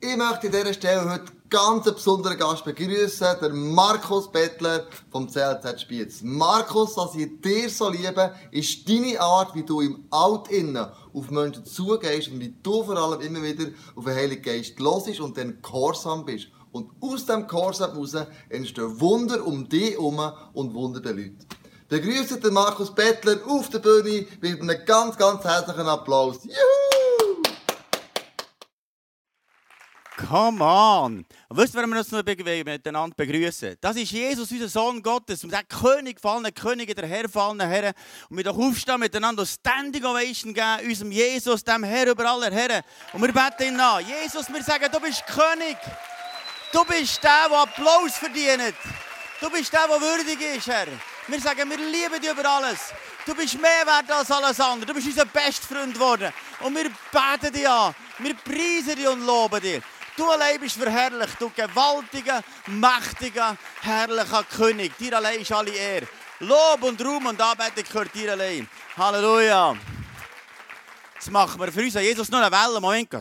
Ich möchte an dieser Stelle heute ganz einen besonderen Gast begrüßen, der Markus Bettler vom CLZ Spiez. Markus, dass ich dir so liebe, ist deine Art, wie du im Altinnen auf Menschen zugehst und wie du vor allem immer wieder auf den Heiligen Geist losisch und dann gehorsam bist. Und aus dem Gehorsam heraus entstehen Wunder um dich herum und Wunder der Leute. Begrüßt den Markus Bettler auf der Bühne mit einem ganz, ganz herzlichen Applaus. Juhu! Come on! Und wisst ihr, warum wir uns noch miteinander begrüßen? Das ist Jesus, unser Sohn Gottes, und der König fallen Könige, der Herr fallen Herren. Und wir doch aufstehen miteinander Standing Ovation geben, unserem Jesus, dem Herr über aller Herren. Und wir beten ihn an. Jesus, wir sagen, du bist König. Du bist der, der Applaus verdient. Du bist der, der würdig ist, Herr. Wir sagen, wir lieben dich über alles. Du bist mehr wert als alles andere. Du bist unser bester Freund geworden. Und wir beten dich an. Wir preisen dich und loben dich. Du allein bist verherrlicht, du gewaltiger, mächtiger, herrlicher König. Dir allein ist alle Ehre. Lob und Ruhm und Anbetung gehört dir allein. Halleluja. Jetzt machen wir für uns Jesus noch eine Welle. Moment.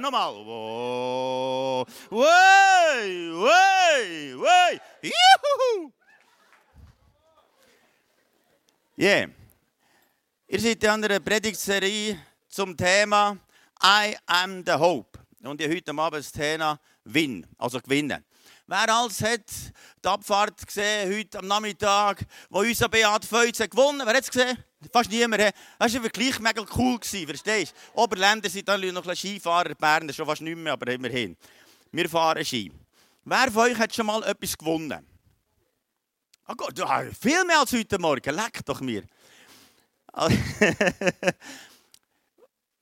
Nochmal. Juhu. Yeah. Ihr seid in einer Predigtserie zum Thema I am the Hope. Und ich heute Abend das Thema Win, also gewinnen. Wer alles hat die Abfahrt gesehen, heute am Nachmittag, wo unser Beat Feuz hat gewonnen? Wer hat es gesehen? Fast niemand. Das war wirklich mega cool, verstehst du? Oberländer sind dann noch ein Skifahrer, Berner schon fast nicht mehr, aber immerhin. Wir fahren Ski. Wer von euch hat schon mal etwas gewonnen? Oh Gott, viel mehr als heute Morgen. Leck doch mir.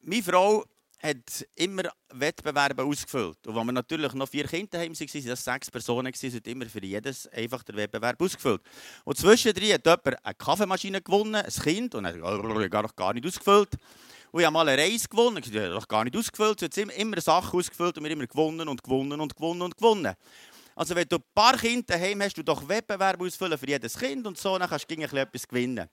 Meine Frau hat immer Wettbewerbe ausgefüllt. Und als wir natürlich noch vier Kinder haben, waren das sechs Personen, sie hat immer für jedes einfach den Wettbewerb ausgefüllt. Und zwischendrin hat jemand eine Kaffeemaschine gewonnen, ein Kind, und hat gar, gar nicht ausgefüllt. Und ich habe mal eine Reise gewonnen, ich habe gar nicht ausgefüllt, sie hat immer Sachen ausgefüllt und wir immer gewonnen und gewonnen und gewonnen und gewonnen. Also wenn du ein paar Kinder daheim hast, du doch Wettbewerb ausfüllen für jedes Kind und so, dann kannst du etwas gewinnen.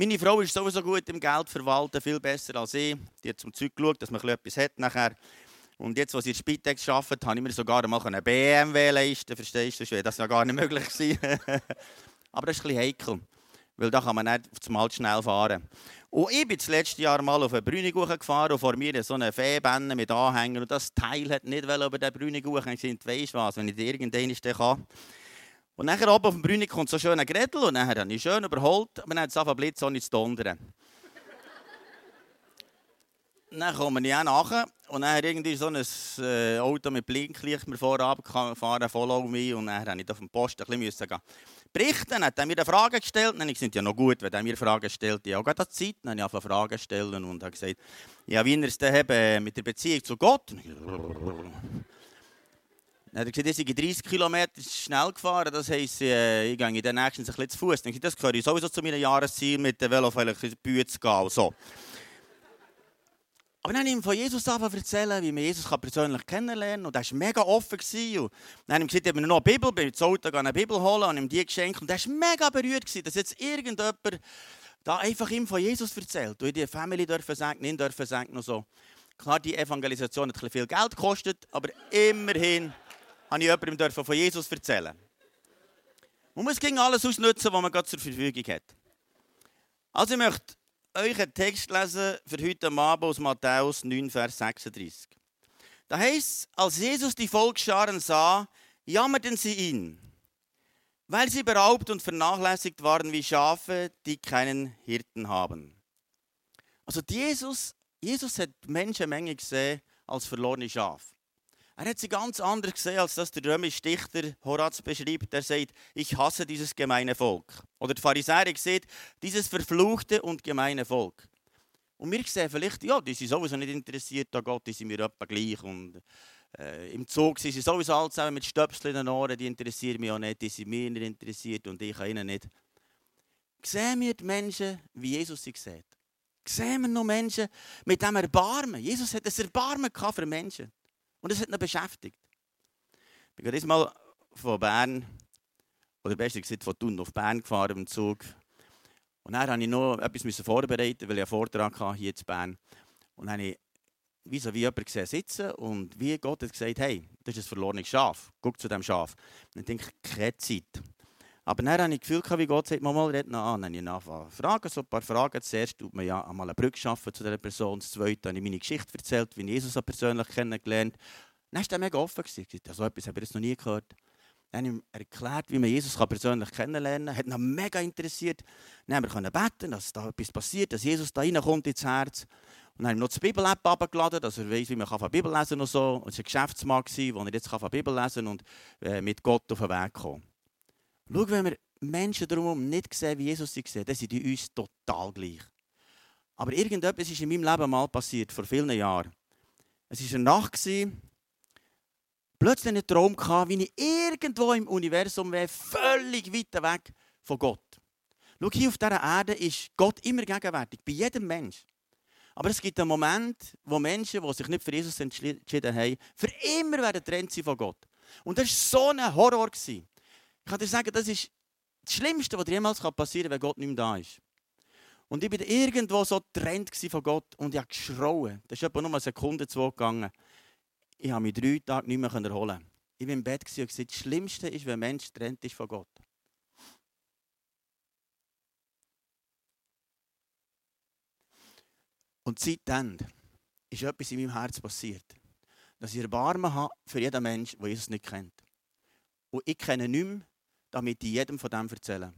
Meine Frau ist sowieso gut im Geld verwalten, viel besser als ich. Die hat zum Zeug geschaut, dass man etwas hat nachher. Und jetzt, als ich in Spitex arbeitet, habe ich mir sogar mal einen BMW leisten verstehst du? Das wäre das ja gar nicht möglich gewesen. Aber das ist ein bisschen heikel, weil da kann man nicht auf Mal schnell fahren. Und ich bin das letzte Jahr mal auf eine Brüniguche gefahren und vor mir so eine Fehbände mit Anhängern und das Teil hat nicht über den Brüniguche. Ich gesagt, weisst was, wenn ich dir irgendwann kann, und nachher oben auf dem Brünig kommt so ein Gretel und nachher habe ich schön überholt, aber dann hat es angefangen Blitz ohne zu dondern. dann komme ich auch nachher und dann irgendwie so ein äh, Auto mit Blinklicht mir vorab fahren, follow me und dann musste ich auf dem Post ein bisschen gehen. berichten. Hat er mir eine Frage gestellt. Dann sind ja noch gut, wenn er mir Fragen stellt. Ich habe auch Zeit. Dann habe ich Fragen stellen und habe gesagt, ja, wie er es denn mit der Beziehung zu Gott. Dann hat er gesagt, ich sei 30 Kilometer schnell gefahren. Das heisst, äh, ich gehe dann nächstens ein bisschen zu Fuß. Dann das gehöre ich sowieso zu meinem Jahresziel, mit dem Velo vielleicht in die Bühne zu gehen. So. Aber dann habe ich ihm von Jesus erzählen, wie man Jesus persönlich kennenlernen kann. Und er war mega offen. Und dann habe ich gesagt, ich habe noch eine Bibel, bin ins Auto eine Bibel holen und ihm die geschenkt. Und er war mega berührt, dass jetzt irgendjemand da einfach ihm von Jesus erzählt. Und die Familie dürfen sagen, nicht dürfen sagen, noch so. Klar, die Evangelisation hat viel Geld gekostet, aber immerhin habe ich jemandem von Jesus erzählen Man muss gegen alles ausnutzen, was man gerade zur Verfügung hat. Also ich möchte euch einen Text lesen für heute Abend aus Matthäus 9, Vers 36. Da heißt als Jesus die Volksscharen sah, jammerten sie ihn, weil sie beraubt und vernachlässigt waren wie Schafe, die keinen Hirten haben. Also Jesus, Jesus hat Menschenmenge gesehen als verlorene Schafe. Er hat sie ganz anders gesehen, als das der römische Dichter Horaz beschreibt. Er sagt, ich hasse dieses gemeine Volk. Oder der Pharisäer sieht, dieses verfluchte und gemeine Volk. Und wir sehen vielleicht, ja, die sind sowieso nicht interessiert an Gott, die sind mir etwa gleich. Und äh, im Zug sind sie sowieso alle zusammen mit Stöpseln in den Ohren, die interessieren mich auch nicht, die sind mir nicht interessiert und ich ihnen nicht. Sehen wir die Menschen, wie Jesus sie sieht? Sehen wir noch Menschen mit dem Erbarmen? Jesus hat ein Erbarmen für Menschen. Und das hat ihn beschäftigt. Ich bin gerade mal von Bern, oder besser gesagt von Thun auf Bern gefahren im Zug. Und dann musste ich noch etwas vorbereiten, weil ich einen Vortrag hatte hier in Bern. Und dann habe ich wie so wie jemand gesehen sitzen und wie Gott hat gesagt, hey, das ist ein verlorenes Schaf, guck zu dem Schaf. Und dann denke ich, keine Zeit. Aber dann habe ich das Gefühl, wie Gott sagt, mal, mal red noch an. Dann habe ich angefangen fragen, so ein paar Fragen. Zuerst tut man ja einmal eine Brücke schaffen zu dieser Person. Das Zweite habe ich meine Geschichte erzählt, wie ich Jesus persönlich kennengelernt Dann war er mega offen. Gewesen. So etwas habe ich noch nie gehört. Dann habe ich ihm erklärt, wie man Jesus persönlich kennenlernen kann. Hat ihn mega interessiert. Dann haben wir beten, dass da etwas passiert, dass Jesus da reinkommt ins Herz. Und dann haben wir noch die Bibel-App abgeladen, dass er weiß, wie man von Bibel lesen kann und so. Und es war ein Geschäftsmann, wo er jetzt von Bibel lesen und äh, mit Gott auf den Weg kommen Schau, wenn wir Menschen drumherum nicht sehen, wie Jesus sie sieht, dann sind die uns total gleich. Aber irgendetwas ist in meinem Leben mal passiert, vor vielen Jahren. Es war eine Nacht, plötzlich einen Traum gehabt, wie ich irgendwo im Universum wäre, völlig weit weg von Gott. Schau, hier auf dieser Erde ist Gott immer gegenwärtig, bei jedem Mensch. Aber es gibt einen Moment, wo Menschen, die sich nicht für Jesus entschieden haben, für immer werden getrennt sein von Gott. Und das war so ein Horror. Ich kann dir sagen, das ist das Schlimmste, was dir jemals passieren kann, wenn Gott nicht mehr da ist. Und ich war irgendwo so getrennt von Gott und ich habe geschrauen. Das ist etwa nur eine Sekunde, zwei gegangen. Ich habe mich drei Tage nicht mehr erholen. Ich war im Bett und gesagt, das Schlimmste ist, wenn ein Mensch getrennt ist von Gott. Und seitdem ist etwas in meinem Herz passiert. Dass ich Erbarmen habe für jeden Menschen, der Jesus nicht kennt. Und ich kenne mehr, damit ich jedem von dem erzähle.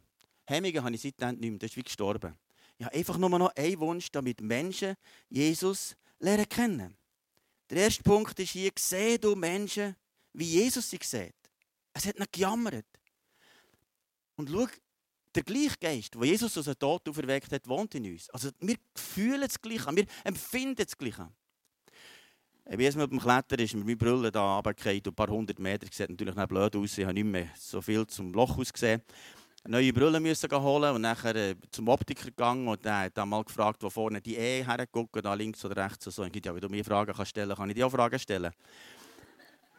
Hemmungen habe ich seitdem nicht mehr, das ist wie gestorben. Ich habe einfach nur noch einen Wunsch, damit Menschen Jesus lernen kennen. Der erste Punkt ist hier, sehe du Menschen, wie Jesus sie sieht. Es hat nicht gejammert. Und schau, der gleiche Geist, der Jesus aus dem Tod auferweckt hat, wohnt in uns. Also wir fühlen das Gleiche, wir empfinden das Gleiche. Wie es mit dem Klettern ist, mit meinen Brille da runtergefallen ein paar hundert Meter. Sieht natürlich nicht blöd aus, ich habe nicht mehr so viel zum Loch ausgesehen. Neue Brille müssen holen und nachher äh, zum Optiker gegangen und der hat dann mal gefragt, wo vorne die E hergucken, da links oder rechts und so. Und ja, wenn du mir Fragen kannst stellen, kann ich dir auch Fragen stellen.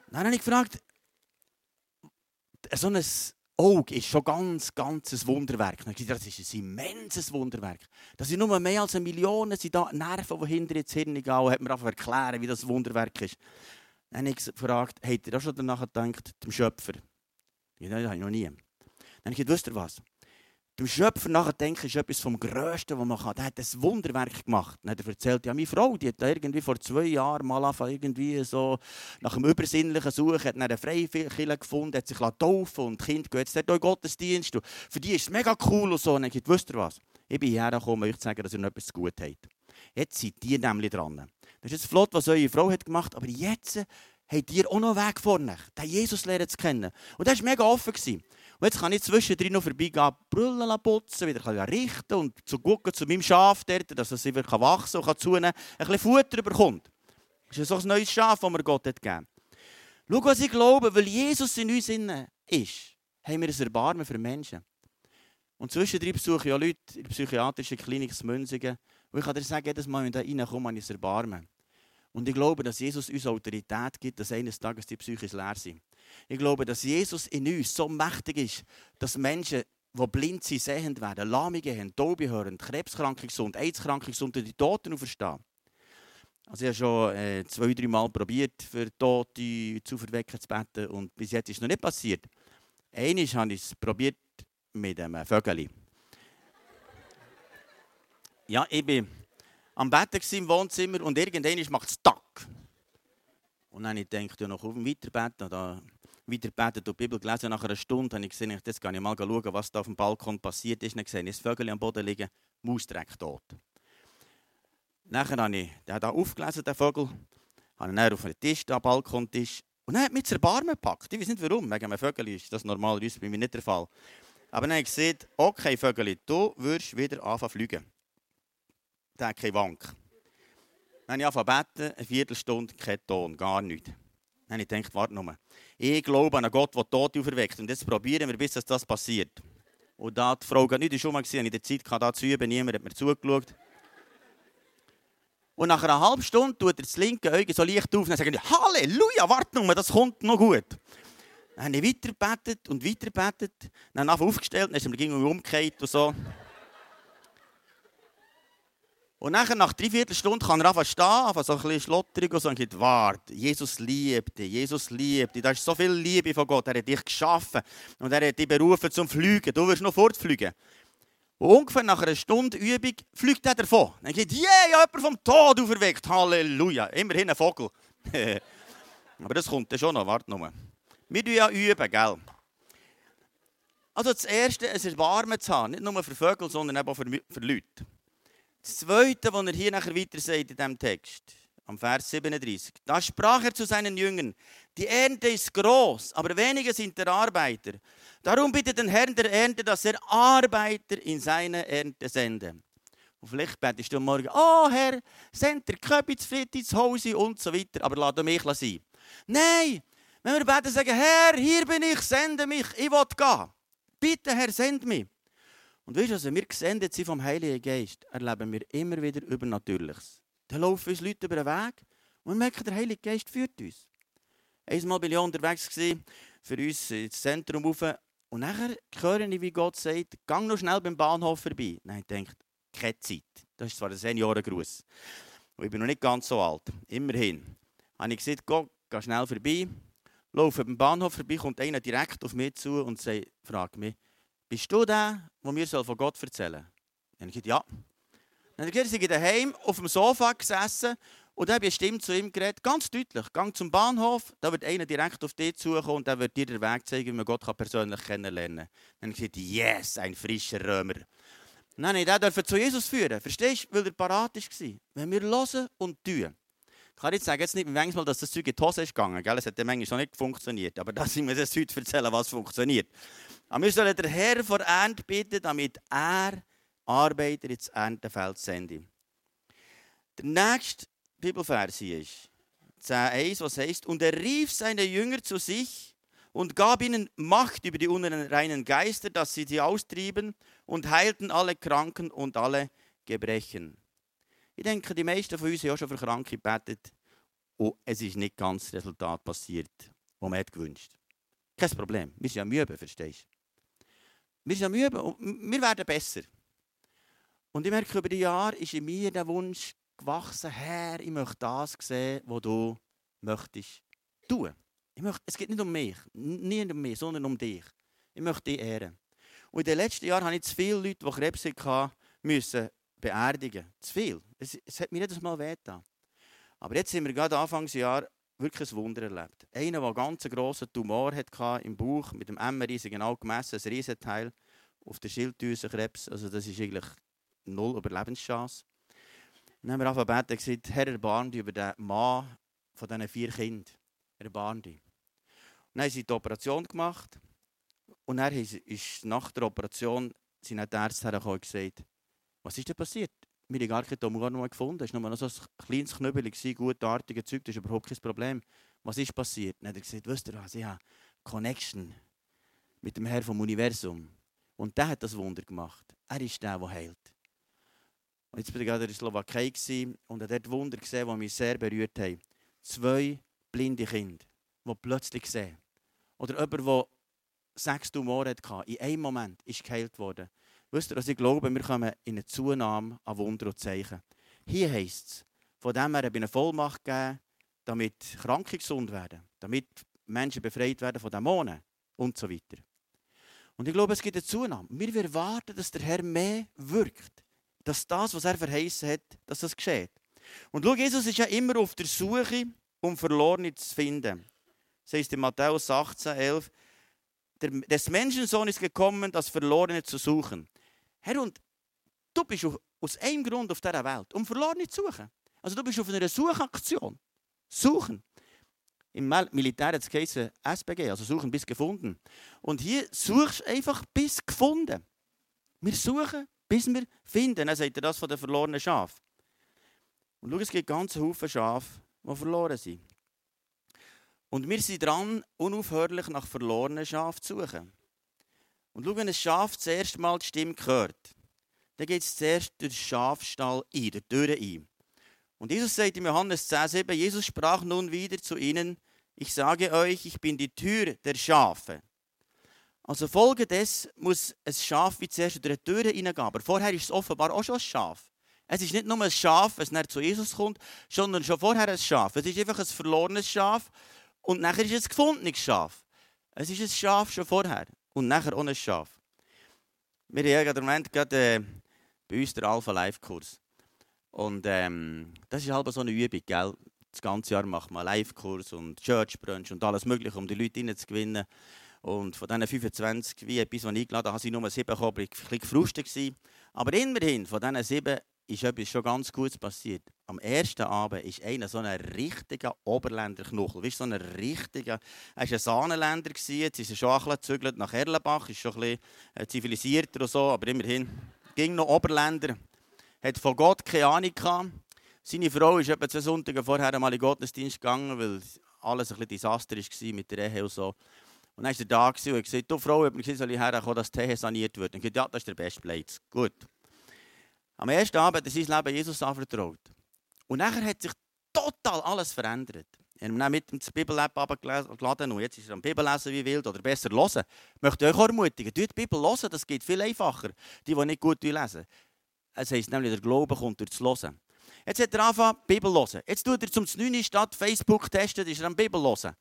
Dann habe ich gefragt, so ein Auge ist schon ganz, ganz ein Wunderwerk. Dann das ist ein immenses Wunderwerk. Das sind nur mehr als eine Million sind da Nerven, die hinter ins Hirn gehen. Hat mir einfach erklären, wie das Wunderwerk ist. Dann habe ich gefragt, habt ihr auch schon danach gedacht, dem Schöpfer? Ja, das habe ich noch nie. Dann habe ich gesagt, wisst ihr was? Dem Schöpfer nachdenken ist etwas vom Größten, was man kann. Der hat ein Wunderwerk gemacht. Er erzählt, ja, meine Frau, die hat da irgendwie vor zwei Jahren mal irgendwie so nach einem übersinnlichen Suchen, hat eine Freikirche gefunden, hat sich taufen und Kind geht jetzt dort in Gottesdienst. Für die ist es mega cool und so. Und dann gesagt, wisst ihr was? Ich bin hierher gekommen, um euch zu sagen, dass ihr noch etwas gut habt. Jetzt seid ihr nämlich dran. Das ist jetzt flott, was eure Frau hat gemacht, aber jetzt habt ihr auch noch einen Weg vor euch, den Jesus lernen zu kennen. Und das war mega offen. Und jetzt kann ich zwischendrin noch vorbeigehen, Brüllen putzen, wieder richten und zu gucken zu meinem Schaf dort, dass es wieder wachsen und zunehmen kann, ein bisschen Futter bekommt. Das ist so ein neues Schaf, das mir Gott hat gegeben Schau, was ich glaube, weil Jesus in uns ist, haben wir ein Erbarmen für Menschen. Und zwischendrin besuche ich auch Leute in der psychiatrischen Klinik in Münzigen. Und ich kann dir sagen, jedes Mal, wenn ich da reinkomme, habe ich ein Erbarmen. Und ich glaube, dass Jesus uns Autorität gibt, dass eines Tages die Psyche leer sind. Ich glaube, dass Jesus in uns so mächtig ist, dass Menschen, die blind sind, sehend werden, Lahmige haben, Taube hören, Krebskranke gesund, AIDS-Kranke gesund und die Toten auferstehen. Also ich habe schon äh, zwei, drei Mal probiert, für Tote zu verwecken zu beten und bis jetzt ist es noch nicht passiert. Einmal habe ich es probiert mit einem Vögel. Ja, ich bin am Betten im Wohnzimmer und irgendwann macht es Tack. Und dann habe ich gedacht, ja, noch auf dem Weiterbeten, da weiterbetet und die Bibel gelesen. Nach einer Stunde habe ich gesehen, jetzt kann ich mal schauen, was da auf dem Balkon passiert ist. Dann gesehen, ist Vögel am Boden liegen, Maus direkt tot. Nachher habe ich den da aufgelesen, den Vogel, habe ihn auf den Tisch, den Balkontisch, und dann hat mich das Erbarmen gepackt. Ich weiß nicht warum, wegen einem Vögel ist das normalerweise bei mir nicht der Fall. Aber dann habe ich gesehen, okay Vögel, du wirst wieder anfangen zu fliegen. Der hat keine Wank. Dann habe ich angefangen zu beten, eine Viertelstunde, kein Ton, gar nichts. Dann habe ich gedacht, warte nur. Ich glaube an einen Gott, der Tote auferweckt. Und jetzt probieren wir, bis das passiert. Und da die Frau nicht schon mal gesehen, in der Zeit da zu üben, niemand hat mir zugeschaut. Und nach einer halben Stunde tut er das linke Auge so leicht auf und sagt Halleluja, warte nur, das kommt noch gut. Dann habe ich weitergebetet und weitergebetet. Dann habe ich aufgestellt, dann ist er mir umgekehrt und so. Und nachher, nach drei Viertelstunden kann er einfach stehen, einfach so ein bisschen schlotterig und so und sagt, warte, Jesus liebt dich, Jesus liebt dich. Da ist so viel Liebe von Gott. Er hat dich geschaffen und er hat dich berufen zum Fliegen. Du wirst noch fortfliegen. Und ungefähr nach einer Stunde Übung fliegt er davon. Dann sagt, yeah, ich habe vom Tod auferweckt. Halleluja. Immerhin ein Vogel. Aber das kommt dann schon noch, warte nur. Wir üben ja üben, gell? Also das Erste, es ist warm zu haben. Nicht nur für Vögel, sondern auch für, für Leute. Das Zweite, was er hier nachher weiter sagt in diesem Text, am Vers 37. Da sprach er zu seinen Jüngern, die Ernte ist groß, aber wenige sind der Arbeiter. Darum bittet den Herrn der Ernte, dass er Arbeiter in seine Ernte sende. Und vielleicht betest du morgen, oh Herr, send der Köpitz, Fritz, Hause und so weiter, aber lass mich sein. Nein, wenn wir beten, sagen, Herr, hier bin ich, sende mich, ich will gehen. Bitte, Herr, send mich. Und weißt du, also, wir gesendet sind vom Heiligen Geist, erleben wir immer wieder Übernatürliches. Dann laufen uns Leute über den Weg und merken, der Heilige Geist führt uns. Einmal bin ich unterwegs für uns ins Zentrum rauf und nachher höre ich, wie Gott sagt, gang noch schnell beim Bahnhof vorbei. Nein, ich denke, keine Zeit. Das ist zwar ein Seniorengruß. Ich bin noch nicht ganz so alt. Immerhin. Habe ich gesagt, Gott, geh schnell vorbei. Laufe beim Bahnhof vorbei, kommt einer direkt auf mich zu und fragt mich, bist du der, der mir von Gott erzählen soll? Dann habe ich gesagt, ja. Dann habe ich gesagt, daheim auf dem Sofa gesessen und dann habe ich Stimme zu ihm geredet, ganz deutlich. Gang zum Bahnhof, da wird einer direkt auf dich zukommen und der wird dir den Weg zeigen, wie man Gott persönlich kennenlernen kann. Dann habe ich gesagt, yes, ein frischer Römer. Nein, ich durfte zu Jesus führen. Verstehst du? Weil er parat war. Wenn wir hören und tun. Ich kann jetzt sagen, jetzt nicht manchmal, dass das Zeug in die Hose ist gegangen. Gell? Es hat manchmal schon nicht funktioniert. Aber das sind wir das heute erzählen, was funktioniert. Aber wir sollen den Herr vor Ernte bitten, damit er Arbeiter ins Erntefeld sendet. Der nächste Bibelvers hier ist 10,1, was heißt, und er rief seine Jünger zu sich und gab ihnen Macht über die unreinen Geister, dass sie sie austrieben und heilten alle Kranken und alle Gebrechen. Ich denke, die meisten von uns haben auch schon für Kranke gebetet und es ist nicht ganz das Resultat passiert, das man gewünscht Kein Problem, wir sind am Üben, verstehst du? Wir sind am Üben und wir werden besser. Und ich merke, über die Jahre ist in mir der Wunsch gewachsen, Herr, ich möchte das sehen, was du möchtest tun. Ich möchte, es geht nicht um mich, nicht um mich, sondern um dich. Ich möchte dich ehren. Und in den letzten Jahren habe ich zu viele Leute, die Krebs hatten, müssen beerdigen. Zu viel. Es, es hat mir jedes Mal wehgetan. Aber jetzt haben wir gerade Anfangsjahr wirklich ein Wunder erlebt. Einer, der einen ganz grossen Tumor hatte im Bauch, mit dem MRI genau gemessen, ein Riesenteil auf der Schilddrüsenkrebs. Also das ist eigentlich null Überlebenschance. Dann haben wir angefangen zu gesagt, Herr, erbarm dich über den Mann von diesen vier Kindern. Erbarm dich. dann haben sie die Operation gemacht. Und dann ist nach der Operation sind die Ärzte hergekommen und gesagt, was ist denn passiert? Wir haben gar Tumor noch gefunden. Es war nur noch so ein kleines Knüppel, gutartiges Zeug, das ist überhaupt kein Problem. Was ist passiert? Dann hat er gesagt, wisst ihr was, ich habe Connection mit dem Herrn vom Universum. Und der hat das Wunder gemacht. Er ist der, der heilt. Und jetzt war ich gerade in der Slowakei und habe dort Wunder gesehen, die mich sehr berührt haben. Zwei blinde Kinder, die plötzlich sehen. Oder jemand, der sechs Tumore hatte, in einem Moment ist geheilt worden. Wisst ihr, was ich glaube, wir kommen in eine Zunahme an Wunder und Zeichen. Hier heisst es, von dem her habe ich eine Vollmacht gegeben, damit Kranke gesund werden, damit Menschen befreit werden von Dämonen und so weiter. Und ich glaube, es gibt eine Zunahme. Wir erwarten, dass der Herr mehr wirkt dass das, was er verheißen hat, dass das geschieht. Und schau, Jesus ist ja immer auf der Suche, um Verlorene zu finden. Das heißt in Matthäus 18, 11, des Menschensohn ist gekommen, das Verlorene zu suchen. Herr, und du bist aus einem Grund auf dieser Welt, um Verlorene zu suchen. Also du bist auf einer Suchaktion. Suchen. Im Militär hat es SBG, also suchen bis gefunden. Und hier suchst du einfach bis gefunden. Wir suchen bis wir finden. Dann sagt er das von den verlorenen Schafen. Und schau, es gibt ganz Haufen Schafe, die verloren sind. Und wir sind dran, unaufhörlich nach verlorenen Schafen zu suchen. Und schau, wenn ein Schaf das erste Mal die Stimme hört, dann geht es zuerst durch den Schafstall ein, durch die Türe ein. Und Jesus sagt in Johannes 10,7, Jesus sprach nun wieder zu ihnen, ich sage euch, ich bin die Tür der Schafe. Also folgendes muss ein Schaf wie zuerst durch die Tür hineingehen. Aber vorher ist es offenbar auch schon ein Schaf. Es ist nicht nur ein Schaf, wenn es zu Jesus kommt, sondern schon vorher ein Schaf. Es ist einfach ein verlorenes Schaf und nachher ist es ein gefundenes Schaf. Es ist ein Schaf schon vorher und nachher ein Schaf. Wir haben ja im Moment gerade äh, bei uns den Alpha Life Kurs. Und ähm, das ist halt so eine Übung, gell? Das ganze Jahr macht man Live-Kurs und Church Brunch und alles Mögliche, um die Leute reinzugewinnen. Und von diesen 25 wie etwas, die ich eingeladen habe, ich nur sieben gekommen, ich war ein bisschen gefrustet. Aber immerhin, von diesen sieben ist etwas schon ganz Gutes passiert. Am ersten Abend ist einer so ein richtiger Oberländer Knuchel. Weißt, so ein richtiger, er war ein Sahnenländer, jetzt ist er schon ein bisschen nach Erlenbach, ist schon ein bisschen äh, zivilisierter und so, aber immerhin ging noch Oberländer. Hat von Gott keine Ahnung gehabt. Seine Frau ist etwa zwei Sonntage vorher einmal in den Gottesdienst gegangen, weil alles ein bisschen Desaster war mit der Ehe und so. Und dann war er da und hat gesagt, du Frau, ob ich soll ich herkommen, dass die Ehe saniert wird. Und ich gesagt, ja, das ist der beste Platz. Gut. Am ersten Abend hat er sein Leben Jesus anvertraut. Und nachher hat sich total alles verändert. Er hat mit dem Bibel-App abgeladen und jetzt ist er am Bibel lesen wie wild oder besser hören. Ich möchte euch ermutigen, die Bibel hören, das geht viel einfacher, die, die nicht gut lesen. Es heisst nämlich, der Glaube kommt durch das Hören. Jetzt hat er angefangen, Bibel hören. Jetzt tut er zum 9. statt Facebook testen, ist er am Bibel hören.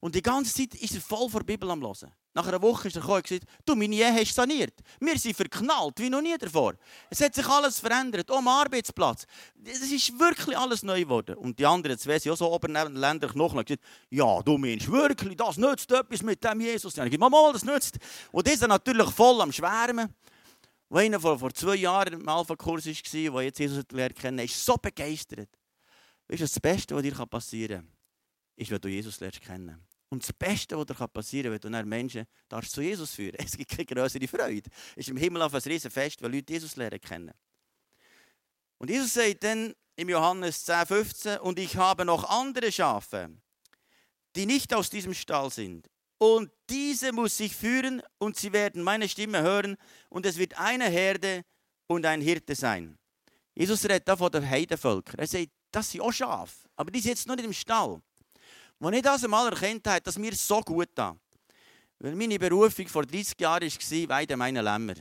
Und die ganze Zeit ist er voll vor Bibel am hören. Nach einer Woche ist er gekommen und gesagt, du, meine Ehe hast saniert. Wir sind verknallt, wie noch nie davor. Es hat sich alles verändert, auch am Arbeitsplatz. Es ist wirklich alles neu geworden. Und die anderen zwei sind auch so Oberländer Knochen gesagt, ja, du meinst wirklich, das nützt etwas mit dem Jesus. Und ich gesagt, mal, das nützt. Und die sind natürlich voll am Schwärmen. Wo einer vor, vor zwei Jahren im Alpha-Kurs war, der jetzt Jesus lernt kennen, ist so begeistert. Weißt du, das Beste, was dir passieren kann, ist, wenn du Jesus lernst kennen. Und das Beste, was dir passieren kann, wenn du Menschen darfst zu Jesus führen Es gibt keine größere Freude. Es ist im Himmel auf ein Riesenfest, weil Leute Jesus lernen kennen. Und Jesus sagt dann im Johannes 10, 15, und ich habe noch andere Schafe, die nicht aus diesem Stall sind. Und diese muss ich führen und sie werden meine Stimme hören und es wird eine Herde und ein Hirte sein. Jesus redet da von den Heidenvölkern. Er sagt, das sind auch Schafe, aber die sind jetzt noch nicht im Stall. Als ich das einmal erkannt habe, dass mir so gut da. Weil meine Berufung vor 30 Jahren war, Weide meine Lämmer.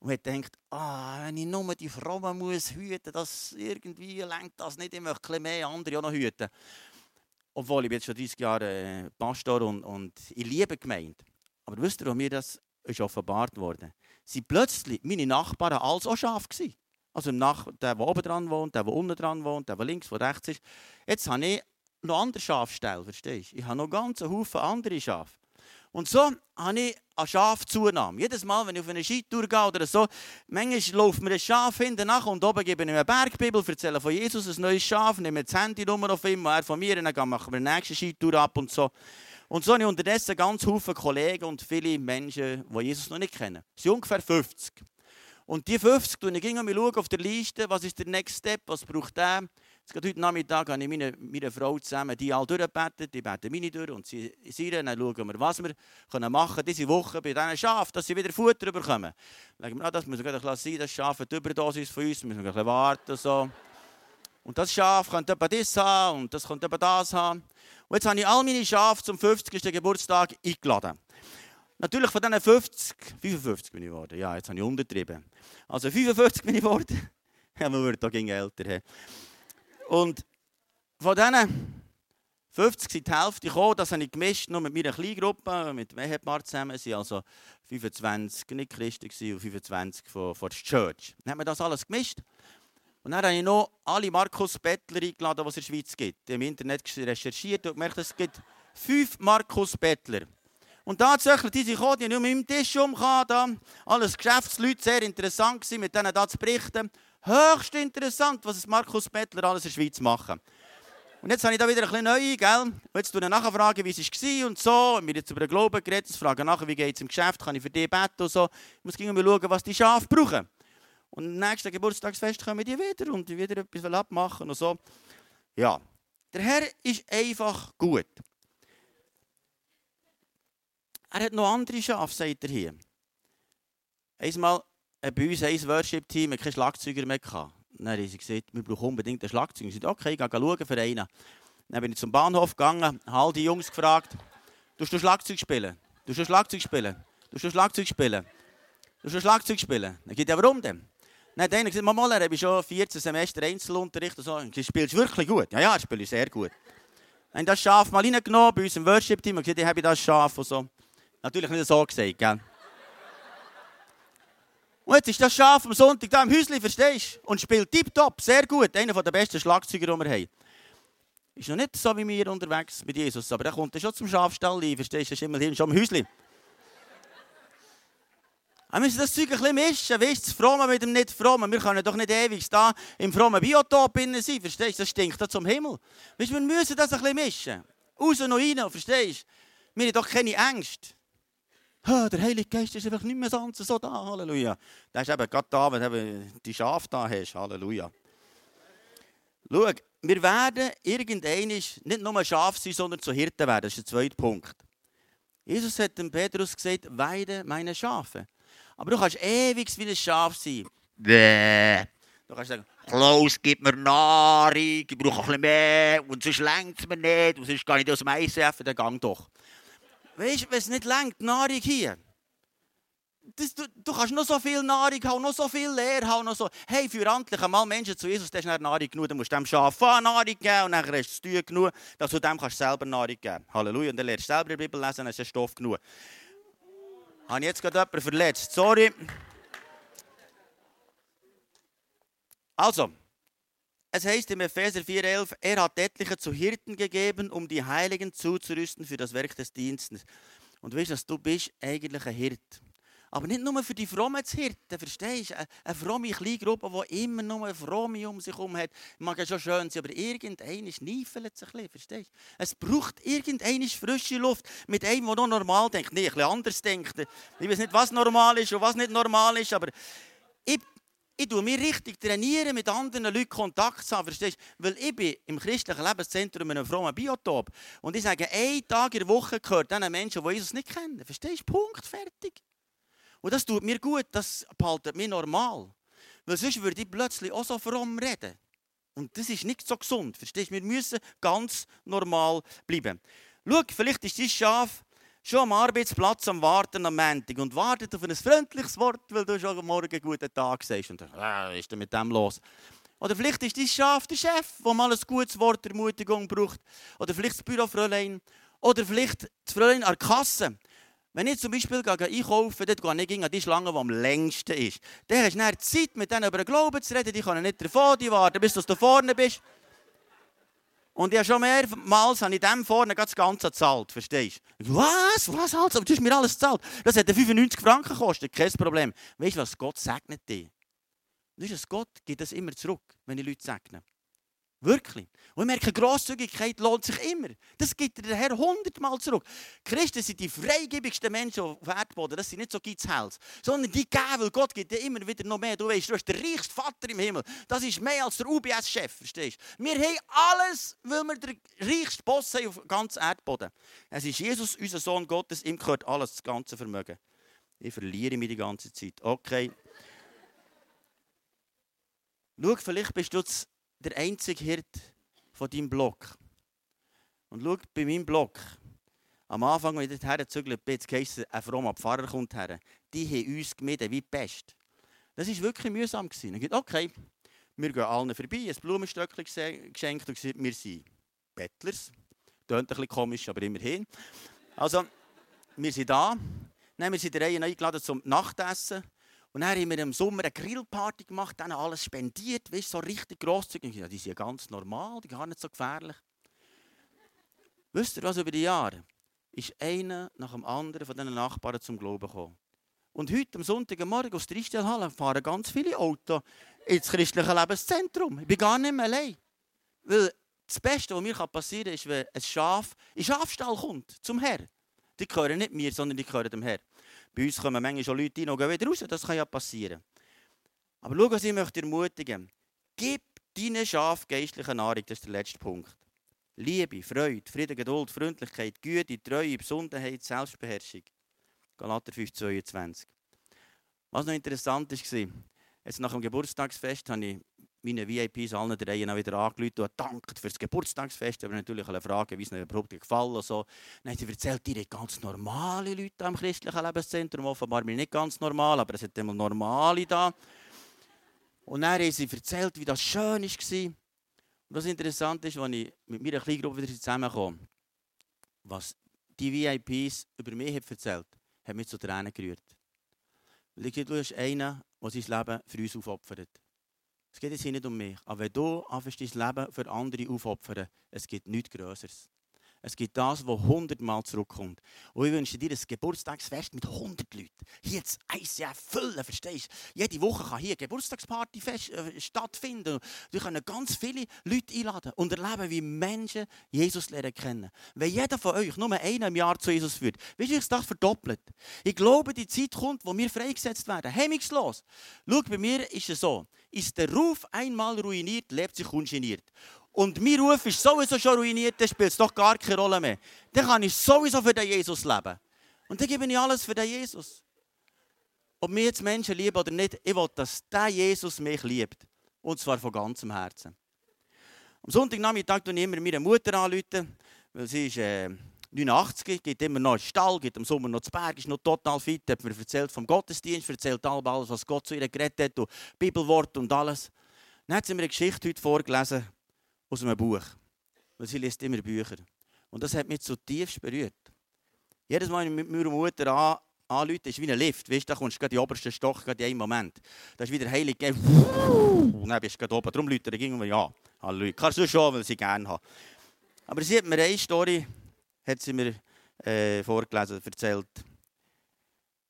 Und ich gedacht, ah, wenn ich nur die Frauen muss hüten, das irgendwie lenkt das nicht, ich möchte mehr andere auch noch hüten. Obwohl ich jetzt schon 30 Jahre äh, Pastor und, und ich liebe Gemeinde. Aber wisst ihr, wo mir das ist offenbart wurde? Sie plötzlich meine Nachbarn alles auch scharf gewesen. Also Nach der, der oben dran wohnt, der, der unten dran wohnt, der, der links, der rechts ist. Jetzt habe ich noch andere Schafställe, verstehst du? Ich habe noch ganz Haufen andere Schafe. Und so habe ich eine Schafzunahme. Jedes Mal, wenn ich auf eine Skitour gehe oder so, manchmal läuft mir ein Schaf hinten nach und oben gebe ich ihm eine Bergbibel, erzähle von Jesus ein neues Schaf, nehme das Handynummer auf ihm, er von mir, und dann machen wir die nächste Skitour ab und so. Und so habe ich unterdessen ganz viele Kollegen und viele Menschen, die Jesus noch nicht kennen. Es sind ungefähr 50. Und die 50, und ich ging auf der Liste, was ist der Next Step, was braucht der? Gerade heute Nachmittag habe ich meine, meine Frau zusammen die all durchgebetet, die beten meine durch und sie, sie dann schauen wir, was wir können machen diese Woche bei diesen Schafen, dass sie wieder Futter bekommen. Dann wir, ah, das müssen wir gleich sein, das Schaf hat Überdosis von uns, müssen wir ein bisschen warten. So. Und das Schaf könnte etwa das haben und das könnte etwa das haben. Und jetzt habe ich all meine Schafe zum 50. Geburtstag eingeladen. Natürlich von diesen 50, 55 bin ich geworden. Ja, jetzt habe ich untertrieben. Also 55 bin ich geworden. Ja, man wird hier älter. Und von diesen 50 sind die Hälfte gekommen, das habe ich gemischt, nur mit meiner Kleingruppe, mit dem Ehepaar zusammen. Es waren also 25 nicht Christen und 25 von, von der Church. Dann haben wir das alles gemischt. Und dann habe ich noch alle Markus Bettler eingeladen, die es in der Schweiz gibt. Ich habe im Internet recherchiert und gemerkt, es gibt fünf Markus Bettler. Und tatsächlich, die sind die haben um meinem Tisch umgehauen, alles Geschäftsleute, sehr interessant gewesen, mit denen da zu berichten. Höchst interessant, was Markus Bettler alles in der Schweiz machen. Und jetzt habe ich da wieder ein bisschen neu, gell? Und jetzt tue ich nachfragen, wie es war und so. Und wir jetzt über den Glauben geredet. Jetzt frage nachher, wie geht es im Geschäft, kann ich für dich beten und so. Ich muss mal schauen, was die Schafe brauchen. Und am nächsten Geburtstagsfest kommen die wieder und die wieder etwas abmachen und so. Ja, der Herr ist einfach gut. Er hat noch andere Schafe, sagt er hier. Einmal bei uns ein Worship-Team keinen Schlagzeuger mehr gehabt. Dann haben sie gesagt, wir brauchen unbedingt einen Schlagzeuger. Ich sagte, okay, ich gehe schauen für einen. Dann bin ich zum Bahnhof gegangen, habe all die Jungs gefragt, du Schlagzeug spielen? Du Schlagzeug spielen? Du Schlagzeug spielen? Du Schlagzeug spielen? Dann geht ja, warum denn? Dann hat einer gesagt, Mama, er habe schon 14 Semester Einzelunterricht und so. Und du spielst wirklich gut. Ja, ja, ich spiele sehr gut. Dann haben das Schaf mal reingenommen bei uns im Worship-Team und gesagt, ich habe das Schaf und so. Natürlich nicht so gesagt, gell? Und jetzt ist das Schaf am Sonntag da im Häuschen, verstehst du? Und spielt tiptop, sehr gut. Einer der besten Schlagzeuger, die wir haben. Ist noch nicht so wie wir unterwegs mit Jesus, aber er kommt schon zum Schafstall rein, verstehst du? Das ist immerhin schon im Häuschen. Wir müssen das Zeug ein bisschen mischen. Weißt du, Fromme mit dem nicht Frommen. Wir können doch nicht ewig da im frommen Biotop sein, verstehst du? Das stinkt da zum Himmel. Weißt wir müssen das ein bisschen mischen. Raus und rein, verstehst du? Wir haben doch keine Ängste. Oh, der Heilige Geist ist einfach nicht mehr sonst so da, Halleluja. Der ist eben gerade da, wenn du die Schafe da hast, Halleluja. Schau, wir werden irgendwann nicht nur Schaf sein, sondern zu Hirten werden. Das ist der zweite Punkt. Jesus hat dem Petrus gesagt, weide meine Schafe. Aber du kannst ewig wie ein Schaf sein. Bäh. Du kannst sagen, Klaus, gib mir Nahrung, ich brauche ein bisschen mehr, und sonst längt es mir nicht, und sonst kann ich aus dem ICF, dann gang doch. Weißt du, wenn es nicht längt, Nahrung hier. Das, du, du, kannst noch so viel Nahrung haben, noch so viel Lehr haben, noch so. Hey, für endlich einmal Menschen zu Jesus, das ist Nahrung genug, dann musst du dem Schaf Nahrung geben und dann hast du genug, dass du dem kannst selber Nahrung geben. Halleluja, und dann lernst du selber die Bibel lesen, dann hast du Stoff genug. Habe ich jetzt gerade jemanden verletzt? Sorry. Also, es heißt im Epheser 4,11, er hat etliche zu Hirten gegeben, um die Heiligen zuzurüsten für das Werk des Dienstes. Und weißt du, du bist eigentlich ein Hirt. Aber nicht nur für die frommen Hirten, verstehst du? Eine, fromme Kleingruppe, die immer nur fromme um sich herum hat, mag ja schon schön sein, aber irgendeiner schneifelt sich ein bisschen, verstehst du? Es braucht irgendeine frische Luft mit einem, der noch normal denkt. Nee, ein bisschen anders denkt. Ich weiß nicht, was normal ist und was nicht normal ist, aber ich, ich tue mich richtig trainieren, mit anderen Leuten Kontakt zu haben, verstehst du? Weil ich bin im christlichen Lebenszentrum in einem frommen Biotop und ich sage, einen Tag in der Woche gehört diesen Menschen, die Jesus nicht kennen. Verstehst du? Punkt, fertig. Und das tut mir gut, das behaltet mich normal. Weil sonst würde ich plötzlich auch so fromm reden. Und das ist nicht so gesund, verstehst du? Wir müssen ganz normal bleiben. Schau, vielleicht ist dein Schaf schon am Arbeitsplatz am Warten am Montag und wartet auf ein freundliches Wort, weil du schon am Morgen guten Tag sagst. Und dann, was ist denn mit dem los? Oder vielleicht ist dein Schaf der Chef, der mal ein gutes Wort der Ermutigung braucht. Oder vielleicht das Bürofräulein. Oder vielleicht das Fräulein an der Kasse. Wenn ich zum Beispiel einkaufe, dann gehe ich an die Schlange, die am längsten ist. Dann hast du dann Zeit, mit denen über den Glauben zu reden. Die können nicht davon, die warten, bis du da vorne bist. Und ich habe schon mehrmals habe ich dem vorne das Ganze gezahlt, verstehst du? Was? Was halt? Du hast mir alles gezahlt. Das hat 95 Franken gekostet, kein Problem. Weißt du was? Gott segnet dich. Weißt du, Gott gibt das immer zurück, wenn ich Leute segne. Wirklich. Und ich merke, Grosszügigkeit lohnt sich immer. Das gibt der Herr hundertmal zurück. Christen sind die freigebigsten Menschen auf Erdboden. Das sind nicht so Geizhals. Sondern die geben, weil Gott gibt dir immer wieder noch mehr. Du weißt, du hast den reichsten Vater im Himmel. Das ist mehr als der UBS-Chef, verstehst du? Wir haben alles, weil wir den reichsten Boss haben auf ganz Erdboden. Es ist Jesus, unser Sohn Gottes. Ihm gehört alles, das ganze Vermögen. Ich verliere mich die ganze Zeit. Okay. Schau, vielleicht bist du der einzige Hirt von deinem Block. Und schau, bei meinem Block, am Anfang, als ich dort hergezügelt bin, heisst ein frommer Pfarrer kommt her. Die haben uns gemieden wie die Pest. Das war wirklich mühsam. Gewesen. Ich dachte, okay, wir gehen allen vorbei, ein Blumenstöckchen geschenkt und gesagt, wir sind Bettlers. Tönt ein bisschen komisch, aber immerhin. Also, wir sind da. Dann, wir sind der Reihe eingeladen zum Nachtessen. Und dann haben wir im Sommer eine Grillparty gemacht, dann alles spendiert, weißt, so richtig grosszügig. Ja, die sind ja ganz normal, die sind gar nicht so gefährlich. Wisst ihr was über die Jahre? Ist einer nach dem anderen von diesen Nachbarn zum Glauben gekommen. Und heute am Sonntagmorgen aus der Einstellhalle fahren ganz viele Autos ins christliche Lebenszentrum. Ich bin gar nicht mehr allein. Weil das Beste, was mir passieren kann, ist, wenn ein Schaf in den Schafstall kommt, zum Herr. Die gehören nicht mir, sondern die gehören dem Herr. Bei uns kommen manchmal schon Leute rein und gehen wieder raus. Das kann ja passieren. Aber schau, was ich möchte ermutigen. Gib deinen Schaf geistliche Nahrung. Das ist der letzte Punkt. Liebe, Freude, Frieden, Geduld, Freundlichkeit, Güte, Treue, Besonderheit, Selbstbeherrschung. Galater 5,22. Was noch interessant war, jetzt nach dem Geburtstagsfest habe ich meine VIPs allen drei noch wieder angerufen und dankt für das Geburtstagsfest. Aber natürlich eine Frage, wie es ihnen überhaupt gefallen und so. Dann haben sie erzählt, die ganz normale Leute am christlichen Lebenszentrum. Offenbar bin ich nicht ganz normal, aber es hat immer normale da. Und dann haben sie erzählt, wie das schön war. Und was interessant ist, als ich mit meiner Kleingruppe wieder zusammenkomme, was die VIPs über mich haben erzählt hat mich zu Tränen gerührt. Weil ich du bist einer, der sein Leben für uns aufopfert. Es geht jetzt hier nicht um mich. Aber wenn du anfängst, dein Leben für andere aufopfern, es gibt nichts Größeres. Es gibt das, was hundertmal zurückkommt. Und ich wünsche dir ein Geburtstagsfest mit 100 Leuten. Hier eins Jahr füllen, verstehst du? Jede Woche kann hier eine Geburtstagsparty äh, stattfinden. Wir können ganz viele Leute einladen und erleben, wie Menschen Jesus lernen kennen. Wenn jeder von euch nur einen im Jahr zu Jesus führt, wisst ihr, ich das verdoppelt. Ich glaube, die Zeit kommt, wo wir freigesetzt werden. Hemmungslos. Schau, bei mir ist es so. Ist der Ruf einmal ruiniert, lebt sich ungeniert und mein Ruf ist sowieso schon ruiniert, dann spielt es doch gar keine Rolle mehr. Dann kann ich sowieso für den Jesus leben. Und dann gebe ich alles für den Jesus. Ob mir jetzt Menschen lieben oder nicht, ich will, dass der Jesus mich liebt. Und zwar von ganzem Herzen. Am Sonntagnachmittag tue ich immer meine Mutter anrufen, weil sie ist äh, 89, geht immer noch in den Stall, geht im Sommer noch zu Berg, ist noch total fit, hat mir erzählt vom Gottesdienst, erzählt alles, was Gott zu ihr geredet hat, und Bibelwort und alles. Dann hat sie mir eine Geschichte heute vorgelesen, aus einem Buch. Weil sie liest immer Bücher. Und das hat mich zutiefst berührt. Jedes Mal, wenn ich mit meiner Mutter an, anrufe, ist wie ein Lift. Weißt, da kommst du in den obersten Stock in einem Moment. Da ist wieder heilig. Und dann bist du gerade oben. Darum Leute ging ja, Halleluja. Kannst du schon, weil sie gerne haben. Aber sie hat mir eine Story hat sie mir, äh, vorgelesen, erzählt.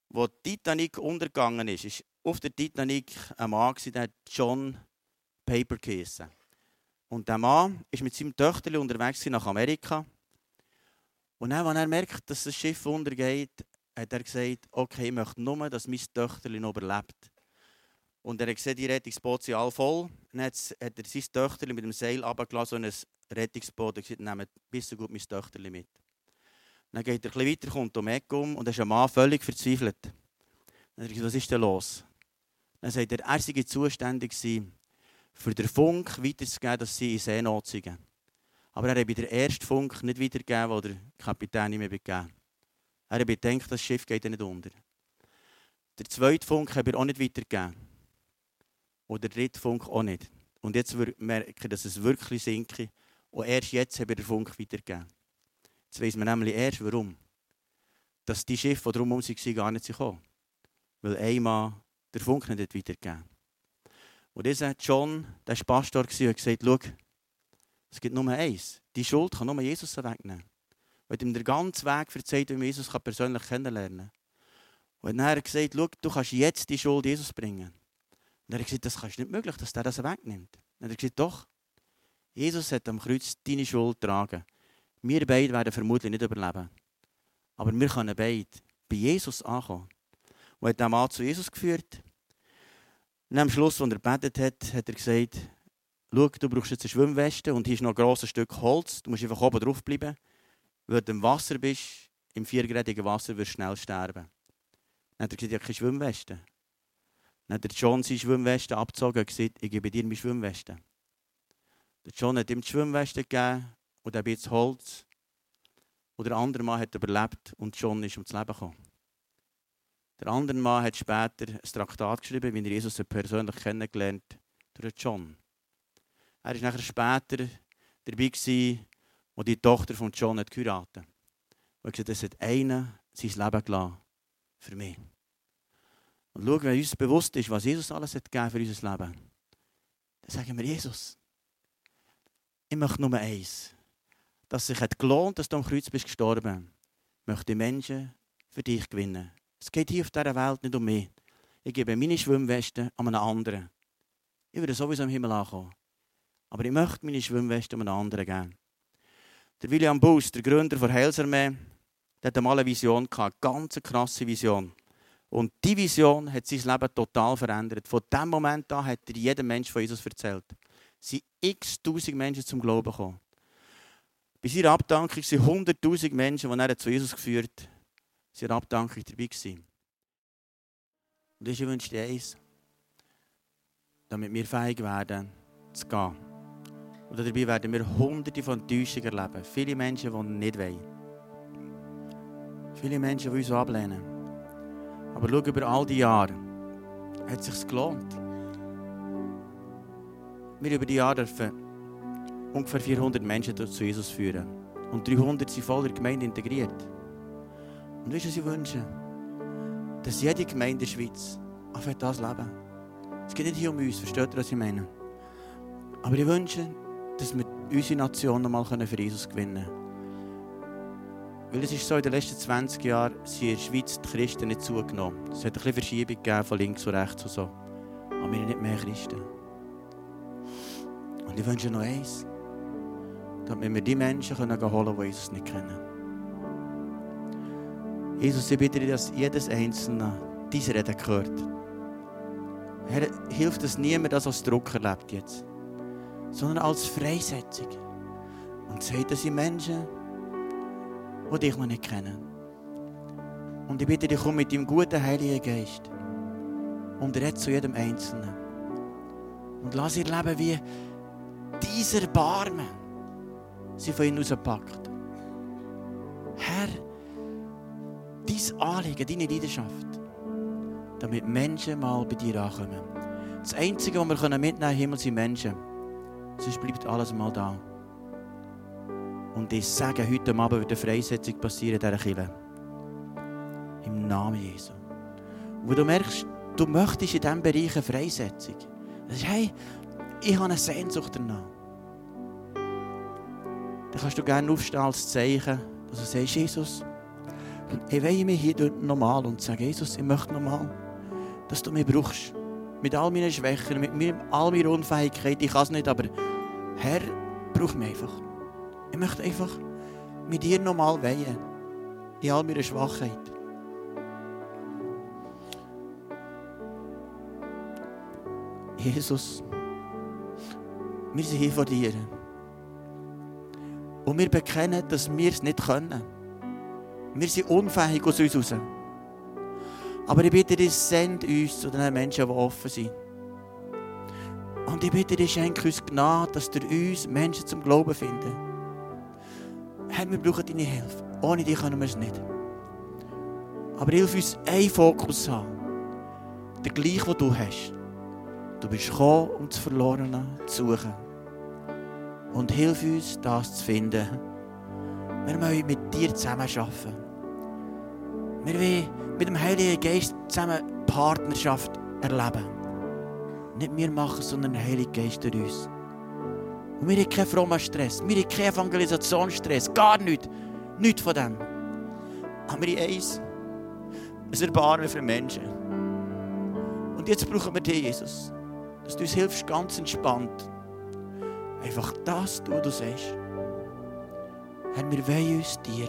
Wo die Titanic untergegangen ist, ist auf der Titanic ein Mann, der John Paper geheißen. Und der Mann ist mit seinem Töchterli unterwegs nach Amerika. Und dann, als er merkt, dass das Schiff untergeht, hat er gesagt, okay, ich möchte nur, dass mein Töchterli noch überlebt. Und er hat gesehen, die Rettungsboote sind alle voll. Dann hat er sein Töchterli mit dem Seil runtergelassen und ein Rettungsboot und gesagt, nehmt bis gut mein Töchterli mit. Dann geht er ein bisschen weiter, kommt um Ecke um und ist ein Mann völlig verzweifelt. Dann hat er gesagt, was ist denn los? Dann sagt er, er sei zuständig gewesen, für den Funk weiterzugeben, dass sie in Seenot sind. Aber er hat bei der ersten Funk nicht weitergegeben, den der Kapitän mehr gegeben Er hat gedacht, das Schiff geht nicht unter. Der zweite Funk hat er auch nicht weitergegeben. Und der dritte Funk auch nicht. Und jetzt merke ich, dass es wirklich sinkt. Und erst jetzt hat er den Funk weitergegeben. Jetzt weiss man nämlich erst, warum. Dass die Schiffe, die drumherum waren, gar nicht gekommen Weil einmal der Funk nicht weitergegeben hat. Und dieser John, der war Pastor, und hat gesagt, schau, es gibt nur eins. Die Schuld kann nur Jesus wegnehmen. Er hat ihm den ganzen Weg erzählt, wie man Jesus persönlich kennenlernen kann. Und dann hat er gesagt, schau, du kannst jetzt die Schuld Jesus bringen. Und er hat gesagt, das ist nicht möglich, dass der das wegnimmt. Und er hat gesagt, doch. Jesus hat am Kreuz deine Schuld getragen. Wir beide werden vermutlich nicht überleben. Aber wir können beide bei Jesus ankommen. Und hat den Mann zu Jesus geführt. Und am Schluss, als er gebetet hat, hat er gesagt, schau, du brauchst jetzt eine Schwimmweste und hier ist noch ein grosses Stück Holz. Du musst einfach oben drauf bleiben. Wenn du im Wasser bist, im viergradigen Wasser, wirst du schnell sterben. Dann hat er gesagt, ich habe keine Schwimmweste. Dann hat der John seine Schwimmweste abgezogen und gesagt, ich gebe dir meine Schwimmweste. Der John hat ihm die Schwimmweste gegeben und ein bisschen Holz. Und der andere Mann hat überlebt und John ist ums Leben gekommen. Der andere Mann hat später ein Traktat geschrieben, wie er Jesus persönlich kennengelernt durch John. Er war nachher später dabei, gewesen, wo die Tochter von John hat geheiratet hat. gesagt, es hat einer sein Leben gelassen für mich. Und schauen, wenn uns bewusst ist, was Jesus alles hat gegeben für unser Leben, dann sagen wir, Jesus, ich möchte nur eins. Dass es sich hat dass du am Kreuz bist gestorben. Ich möchte Menschen für dich gewinnen. Es geht hier auf dieser Welt nicht um mich. Ich gebe meine Schwimmweste an einen anderen. Ich würde sowieso im Himmel ankommen. Aber ich möchte meine Schwimmweste an einen anderen geben. Der William Bus, der Gründer der Heilsarmee, der hatte mal eine Vision eine ganz krasse Vision. Und diese Vision hat sein Leben total verändert. Von dem Moment an hat er jedem Menschen von Jesus erzählt. Es sind x tausend Menschen zum Glauben gekommen. Bei seiner Abdankung sind 100.000 Menschen, die er zu Jesus geführt hat seiner Abdankung dabei gewesen. Und ich wünsche dir eins, damit wir fähig werden, zu gehen. Und dabei werden wir hunderte von Enttäuschungen erleben. Viele Menschen, die nicht wollen. Viele Menschen, die uns wir über die Jahre dürfen ungefähr 400 Menschen zu Jesus führen. Und 300 sind voll in der Gemeinde integriert. Und weißt du, was ich wünsche? Dass jede Gemeinde in der Schweiz anfängt das leben. Es geht nicht hier um uns, versteht ihr, was ich meine? Aber ich wünsche, dass wir unsere Nation nochmal für Jesus gewinnen können. Weil es ist so, in den letzten 20 Jahren sind in der Schweiz die Christen nicht zugenommen. Es hat ein bisschen Verschiebung gegeben von links und rechts und so. Aber wir sind nicht mehr Christen. Und ich wünsche noch eins. Damit wir die Menschen holen können, die Jesus nicht kennen. Jesus, ich bitte dich, dass jedes Einzelne diese Rede gehört. Herr, hilft es niemand, das als Druck erlebt jetzt, sondern als Freisetzung. Und sagt, dass sie Menschen, die dich noch nicht kennen. Und ich bitte dich, komm mit deinem guten Heiligen Geist und red zu jedem Einzelnen. Und lass ihr leben, wie dieser Barmen sie von ihnen rauspackt. Herr, dein Anliegen, deine Leidenschaft, damit Menschen mal bei dir ankommen. Das Einzige, was wir mitnehmen können, Himmel, sind Menschen. Sonst bleibt alles mal da. Und ich sage, heute Abend wird eine Freisetzung passieren in dieser Kirche. Im Namen Jesu. wo du merkst, du möchtest in diesem Bereich eine Freisetzung. Das ist, hey, ich habe eine Sehnsucht danach. Dann kannst du gerne aufstehen als Zeichen, dass du sagst, Jesus, ich will mich hier normal und sage, Jesus, ich möchte normal, dass du mich brauchst. Mit all meinen Schwächen, mit all meiner Unfähigkeit, ich kann es nicht, aber Herr, brauch mich einfach. Ich möchte einfach mit dir nochmal weihen. In all meiner Schwachheit. Jesus, wir sind hier vor dir. Und wir bekennen, dass wir es nicht können. Wir sind unfähig aus uns raus. Aber ich bitte dich, send uns zu den Menschen, die offen sind. Und ich bitte dich, schenke uns Gnade, dass du uns Menschen zum Glauben finden. Herr, wir brauchen deine Hilfe. Ohne dich können wir es nicht. Aber hilf uns, einen Fokus zu haben. Der gleiche, den du hast. Du bist gekommen, um das Verlorene zu suchen. Und hilf uns, das zu finden. Wir wollen mit dir zusammen arbeiten. Wir wollen mit dem Heiligen Geist zusammen Partnerschaft erleben. Nicht wir machen, sondern der Heilige Geist durch uns. Und wir haben keinen frommen Stress. Wir haben keinen Evangelisationsstress. Gar nichts. Nichts von dem. Aber wir haben eins. Ein Erbarmen für Menschen. Und jetzt brauchen wir dich, Jesus. Dass du uns hilfst, ganz entspannt. Einfach das was du sagst. Herr, wir wollen uns dir.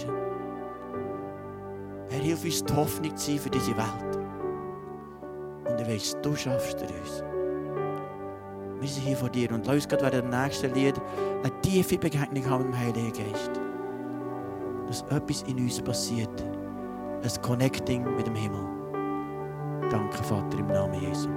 Herr, hilf uns die Hoffnung zu sein für diese Welt. Und ich weiss, du schaffst es uns. Wir sind hier vor dir und lass uns gerade während dem nächsten Lied eine tiefe Begegnung haben mit dem Heiligen Geist. Dass etwas in uns passiert. Ein Connecting mit dem Himmel. Danke, Vater, im Namen Jesu.